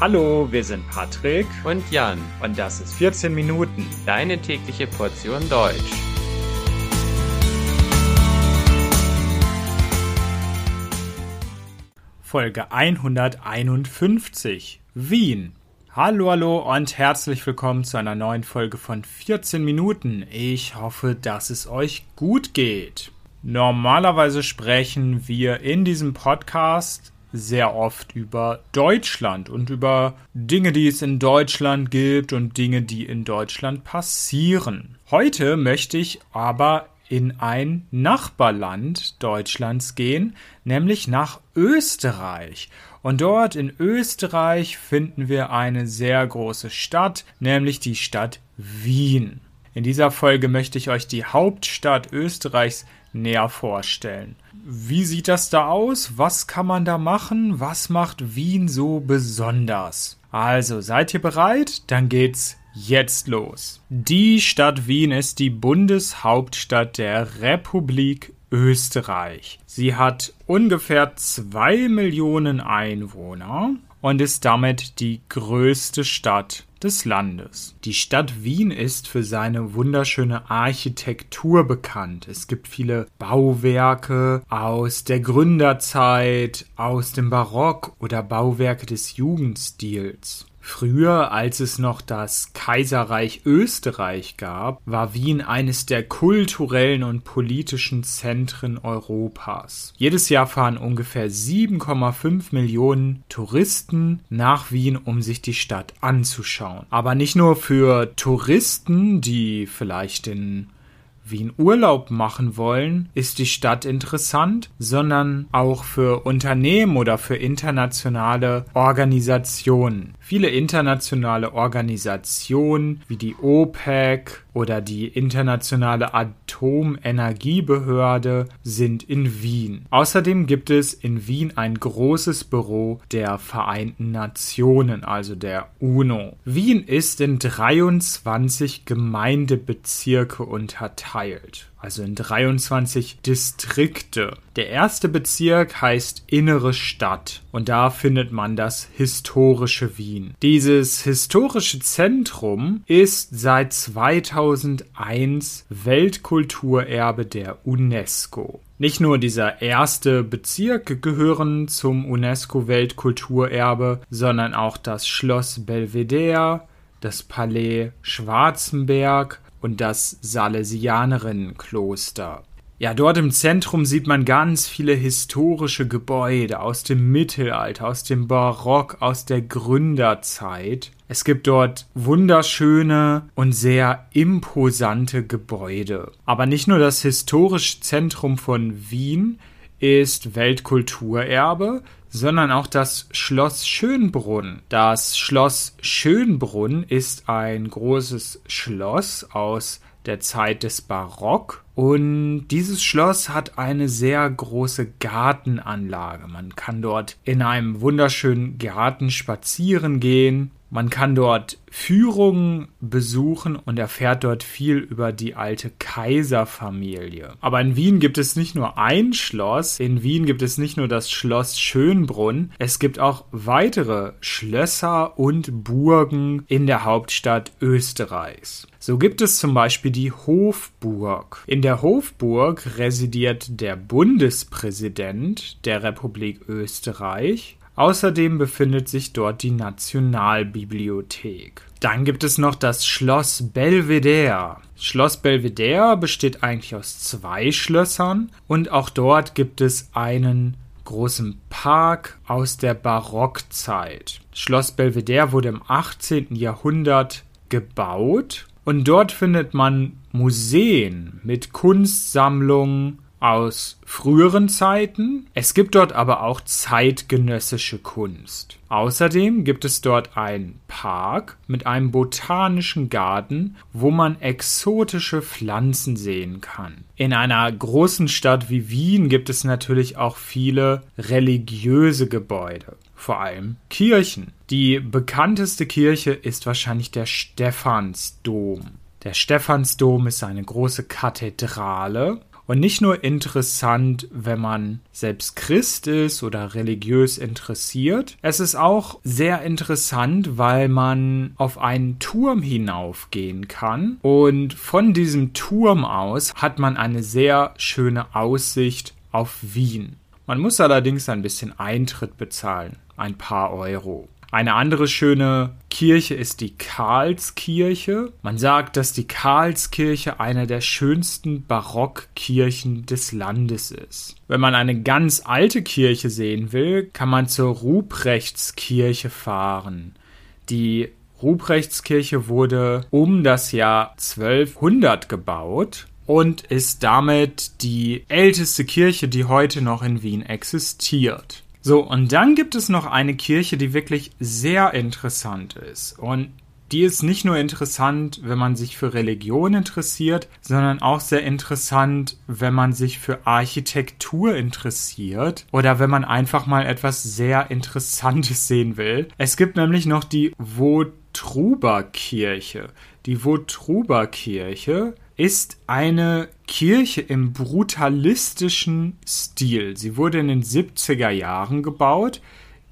Hallo, wir sind Patrick und Jan und das ist 14 Minuten, deine tägliche Portion Deutsch. Folge 151 Wien. Hallo, hallo und herzlich willkommen zu einer neuen Folge von 14 Minuten. Ich hoffe, dass es euch gut geht. Normalerweise sprechen wir in diesem Podcast sehr oft über Deutschland und über Dinge, die es in Deutschland gibt und Dinge, die in Deutschland passieren. Heute möchte ich aber in ein Nachbarland Deutschlands gehen, nämlich nach Österreich. Und dort in Österreich finden wir eine sehr große Stadt, nämlich die Stadt Wien. In dieser Folge möchte ich euch die Hauptstadt Österreichs näher vorstellen. Wie sieht das da aus? Was kann man da machen? Was macht Wien so besonders? Also, seid ihr bereit? Dann geht's jetzt los. Die Stadt Wien ist die Bundeshauptstadt der Republik Österreich. Sie hat ungefähr zwei Millionen Einwohner und ist damit die größte Stadt des Landes. Die Stadt Wien ist für seine wunderschöne Architektur bekannt. Es gibt viele Bauwerke aus der Gründerzeit, aus dem Barock oder Bauwerke des Jugendstils. Früher, als es noch das Kaiserreich Österreich gab, war Wien eines der kulturellen und politischen Zentren Europas. Jedes Jahr fahren ungefähr 7,5 Millionen Touristen nach Wien, um sich die Stadt anzuschauen. Aber nicht nur für Touristen, die vielleicht in Wien Urlaub machen wollen, ist die Stadt interessant, sondern auch für Unternehmen oder für internationale Organisationen. Viele internationale Organisationen wie die OPEC oder die Internationale Atomenergiebehörde sind in Wien. Außerdem gibt es in Wien ein großes Büro der Vereinten Nationen, also der UNO. Wien ist in 23 Gemeindebezirke unterteilt also in 23 Distrikte. Der erste Bezirk heißt Innere Stadt und da findet man das historische Wien. Dieses historische Zentrum ist seit 2001 Weltkulturerbe der UNESCO. Nicht nur dieser erste Bezirk gehören zum UNESCO-Weltkulturerbe, sondern auch das Schloss Belvedere, das Palais Schwarzenberg und das Salesianerinnenkloster. Ja, dort im Zentrum sieht man ganz viele historische Gebäude aus dem Mittelalter, aus dem Barock, aus der Gründerzeit. Es gibt dort wunderschöne und sehr imposante Gebäude. Aber nicht nur das historische Zentrum von Wien ist Weltkulturerbe, sondern auch das Schloss Schönbrunn. Das Schloss Schönbrunn ist ein großes Schloss aus der Zeit des Barock und dieses Schloss hat eine sehr große Gartenanlage. Man kann dort in einem wunderschönen Garten spazieren gehen man kann dort Führungen besuchen und erfährt dort viel über die alte Kaiserfamilie. Aber in Wien gibt es nicht nur ein Schloss, in Wien gibt es nicht nur das Schloss Schönbrunn, es gibt auch weitere Schlösser und Burgen in der Hauptstadt Österreichs. So gibt es zum Beispiel die Hofburg. In der Hofburg residiert der Bundespräsident der Republik Österreich Außerdem befindet sich dort die Nationalbibliothek. Dann gibt es noch das Schloss Belvedere. Schloss Belvedere besteht eigentlich aus zwei Schlössern und auch dort gibt es einen großen Park aus der Barockzeit. Schloss Belvedere wurde im 18. Jahrhundert gebaut und dort findet man Museen mit Kunstsammlungen, aus früheren Zeiten. Es gibt dort aber auch zeitgenössische Kunst. Außerdem gibt es dort einen Park mit einem botanischen Garten, wo man exotische Pflanzen sehen kann. In einer großen Stadt wie Wien gibt es natürlich auch viele religiöse Gebäude, vor allem Kirchen. Die bekannteste Kirche ist wahrscheinlich der Stephansdom. Der Stephansdom ist eine große Kathedrale Und nicht nur interessant, wenn man selbst Christ ist oder religiös interessiert. Es ist auch sehr interessant, weil man auf einen Turm hinaufgehen kann. Und von diesem Turm aus hat man eine sehr schöne Aussicht auf Wien. Man muss allerdings ein bisschen Eintritt bezahlen, ein paar Euro. Eine andere schöne Kirche ist die Karlskirche. Man sagt, dass die Karlskirche eine der schönsten Barockkirchen des Landes ist. Wenn man eine ganz alte Kirche sehen will, kann man zur Ruprechtskirche fahren. Die Ruprechtskirche wurde um das Jahr 1200 gebaut und ist damit die älteste Kirche, die heute noch in Wien existiert. So, und dann gibt es noch eine Kirche, die wirklich sehr interessant ist. Und die ist nicht nur interessant, wenn man sich für Religion interessiert, sondern auch sehr interessant, wenn man sich für Architektur interessiert oder wenn man einfach mal etwas sehr Interessantes sehen will. Es gibt nämlich noch die Wotruber-Kirche. Die Wotruber-Kirche ist eine Kirche im brutalistischen Stil. Sie wurde in den 70er Jahren gebaut,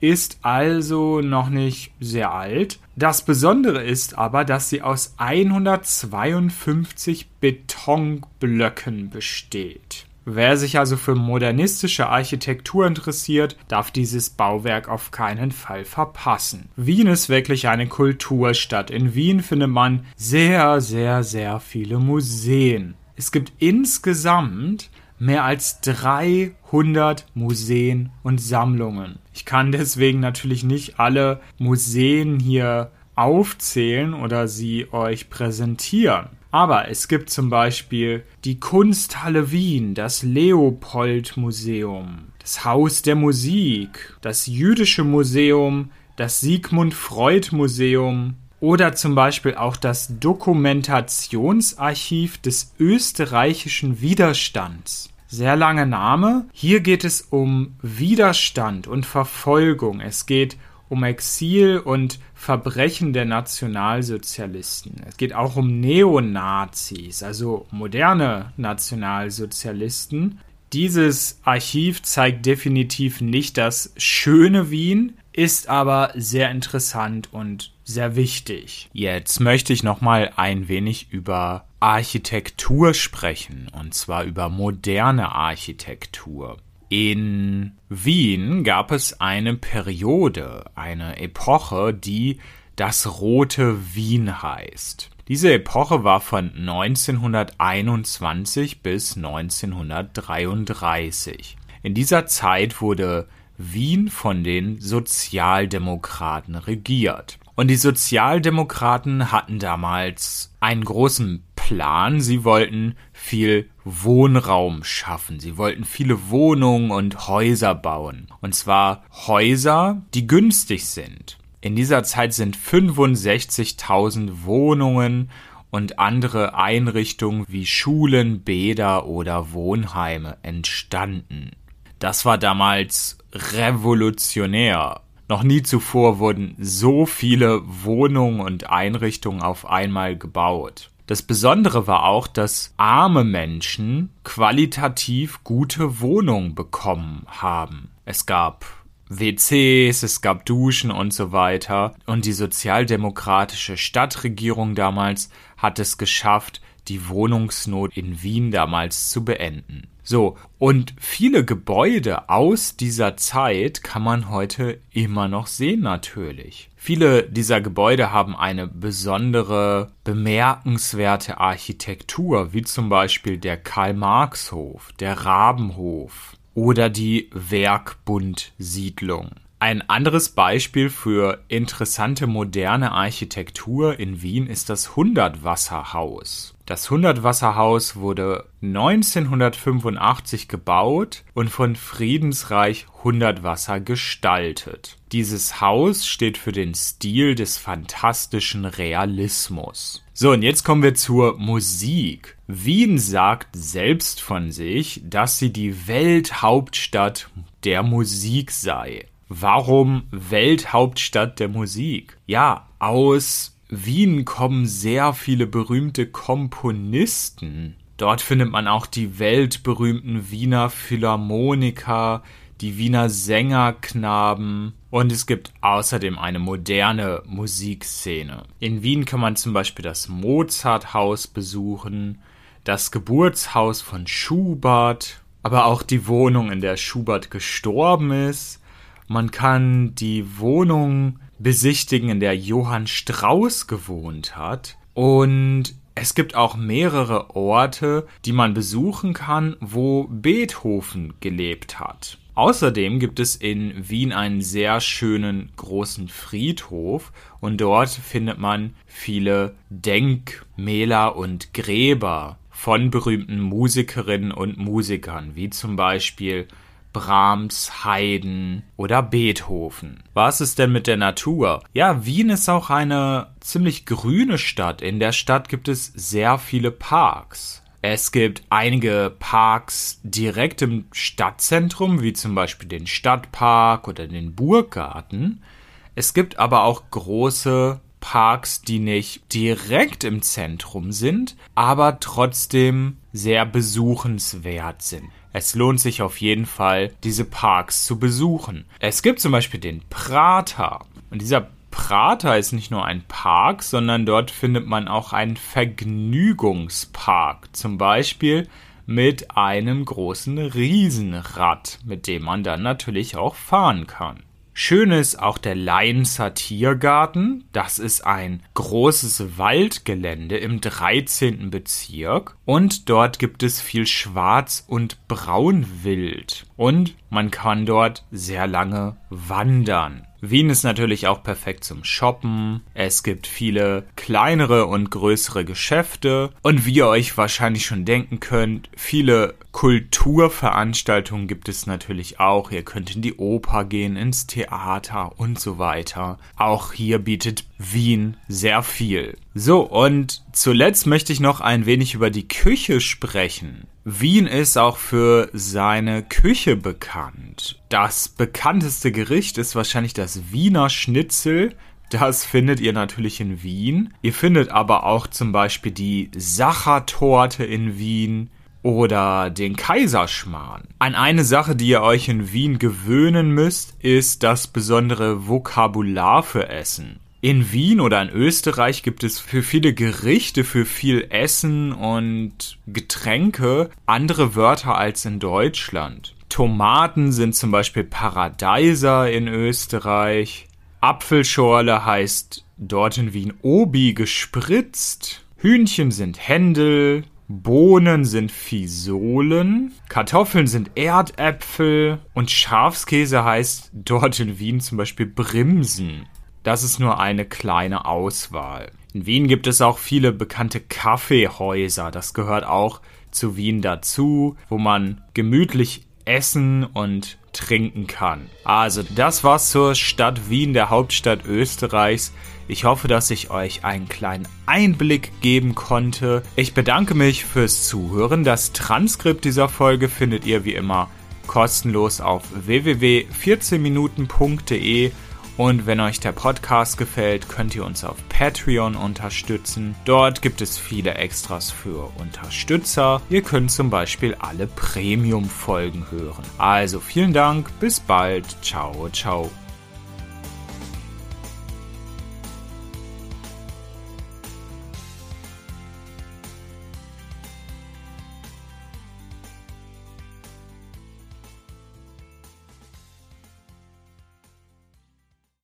ist also noch nicht sehr alt. Das Besondere ist aber, dass sie aus 152 Betonblöcken besteht. Wer sich also für modernistische Architektur interessiert, darf dieses Bauwerk auf keinen Fall verpassen. Wien ist wirklich eine Kulturstadt. In Wien findet man sehr, sehr, sehr viele Museen. Es gibt insgesamt mehr als 300 Museen und Sammlungen. Ich kann deswegen natürlich nicht alle Museen hier aufzählen oder sie euch präsentieren. Aber es gibt zum Beispiel die Kunsthalle Wien, das Leopold Museum, das Haus der Musik, das Jüdische Museum, das Sigmund Freud Museum oder zum Beispiel auch das Dokumentationsarchiv des österreichischen Widerstands. Sehr langer Name. Hier geht es um Widerstand und Verfolgung. Es geht um Exil und Verbrechen der Nationalsozialisten. Es geht auch um Neonazis, also moderne Nationalsozialisten. Dieses Archiv zeigt definitiv nicht das schöne Wien, ist aber sehr interessant und sehr wichtig. Jetzt möchte ich noch mal ein wenig über Architektur sprechen und zwar über moderne Architektur. In Wien gab es eine Periode, eine Epoche, die das Rote Wien heißt. Diese Epoche war von 1921 bis 1933. In dieser Zeit wurde Wien von den Sozialdemokraten regiert. Und die Sozialdemokraten hatten damals einen großen Plan. Sie wollten viel Wohnraum schaffen. Sie wollten viele Wohnungen und Häuser bauen. Und zwar Häuser, die günstig sind. In dieser Zeit sind 65.000 Wohnungen und andere Einrichtungen wie Schulen, Bäder oder Wohnheime entstanden. Das war damals revolutionär noch nie zuvor wurden so viele Wohnungen und Einrichtungen auf einmal gebaut. Das Besondere war auch, dass arme Menschen qualitativ gute Wohnungen bekommen haben. Es gab WCs, es gab Duschen und so weiter. Und die sozialdemokratische Stadtregierung damals hat es geschafft, die Wohnungsnot in Wien damals zu beenden. So, und viele Gebäude aus dieser Zeit kann man heute immer noch sehen natürlich. Viele dieser Gebäude haben eine besondere, bemerkenswerte Architektur, wie zum Beispiel der Karl-Marx-Hof, der Rabenhof oder die Werkbund-Siedlung. Ein anderes Beispiel für interessante moderne Architektur in Wien ist das Hundertwasserhaus. Das Hundertwasserhaus wurde 1985 gebaut und von Friedensreich Hundertwasser gestaltet. Dieses Haus steht für den Stil des fantastischen Realismus. So, und jetzt kommen wir zur Musik. Wien sagt selbst von sich, dass sie die Welthauptstadt der Musik sei. Warum Welthauptstadt der Musik? Ja, aus Wien kommen sehr viele berühmte Komponisten. Dort findet man auch die weltberühmten Wiener Philharmoniker, die Wiener Sängerknaben und es gibt außerdem eine moderne Musikszene. In Wien kann man zum Beispiel das Mozarthaus besuchen, das Geburtshaus von Schubert, aber auch die Wohnung, in der Schubert gestorben ist. Man kann die Wohnung besichtigen, in der Johann Strauss gewohnt hat. Und es gibt auch mehrere Orte, die man besuchen kann, wo Beethoven gelebt hat. Außerdem gibt es in Wien einen sehr schönen großen Friedhof und dort findet man viele Denkmäler und Gräber von berühmten Musikerinnen und Musikern, wie zum Beispiel Brahms, Haydn oder Beethoven. Was ist denn mit der Natur? Ja, Wien ist auch eine ziemlich grüne Stadt. In der Stadt gibt es sehr viele Parks. Es gibt einige Parks direkt im Stadtzentrum, wie zum Beispiel den Stadtpark oder den Burggarten. Es gibt aber auch große Parks, die nicht direkt im Zentrum sind, aber trotzdem sehr besuchenswert sind. Es lohnt sich auf jeden Fall, diese Parks zu besuchen. Es gibt zum Beispiel den Prater. Und dieser Prater ist nicht nur ein Park, sondern dort findet man auch einen Vergnügungspark. Zum Beispiel mit einem großen Riesenrad, mit dem man dann natürlich auch fahren kann. Schön ist auch der Leinzer Tiergarten. Das ist ein großes Waldgelände im 13. Bezirk. Und dort gibt es viel Schwarz- und Braunwild. Und man kann dort sehr lange wandern. Wien ist natürlich auch perfekt zum Shoppen. Es gibt viele kleinere und größere Geschäfte. Und wie ihr euch wahrscheinlich schon denken könnt, viele Kulturveranstaltungen gibt es natürlich auch. Ihr könnt in die Oper gehen, ins Theater und so weiter. Auch hier bietet Wien sehr viel. So, und zuletzt möchte ich noch ein wenig über die Küche sprechen. Wien ist auch für seine Küche bekannt. Das bekannteste Gericht ist wahrscheinlich das Wiener Schnitzel. Das findet ihr natürlich in Wien. Ihr findet aber auch zum Beispiel die Sachertorte in Wien oder den Kaiserschmarrn. An eine Sache, die ihr euch in Wien gewöhnen müsst, ist das besondere Vokabular für Essen. In Wien oder in Österreich gibt es für viele Gerichte, für viel Essen und Getränke andere Wörter als in Deutschland. Tomaten sind zum Beispiel Paradeiser in Österreich. Apfelschorle heißt dort in Wien Obi gespritzt. Hühnchen sind Händel. Bohnen sind Fisolen. Kartoffeln sind Erdäpfel. Und Schafskäse heißt dort in Wien zum Beispiel Brimsen. Das ist nur eine kleine Auswahl. In Wien gibt es auch viele bekannte Kaffeehäuser. Das gehört auch zu Wien dazu, wo man gemütlich essen und trinken kann. Also, das war's zur Stadt Wien, der Hauptstadt Österreichs. Ich hoffe, dass ich euch einen kleinen Einblick geben konnte. Ich bedanke mich fürs Zuhören. Das Transkript dieser Folge findet ihr wie immer kostenlos auf www.14minuten.de und wenn euch der Podcast gefällt, könnt ihr uns auf Patreon unterstützen. Dort gibt es viele Extras für Unterstützer. Ihr könnt zum Beispiel alle Premium-Folgen hören. Also vielen Dank, bis bald, ciao, ciao.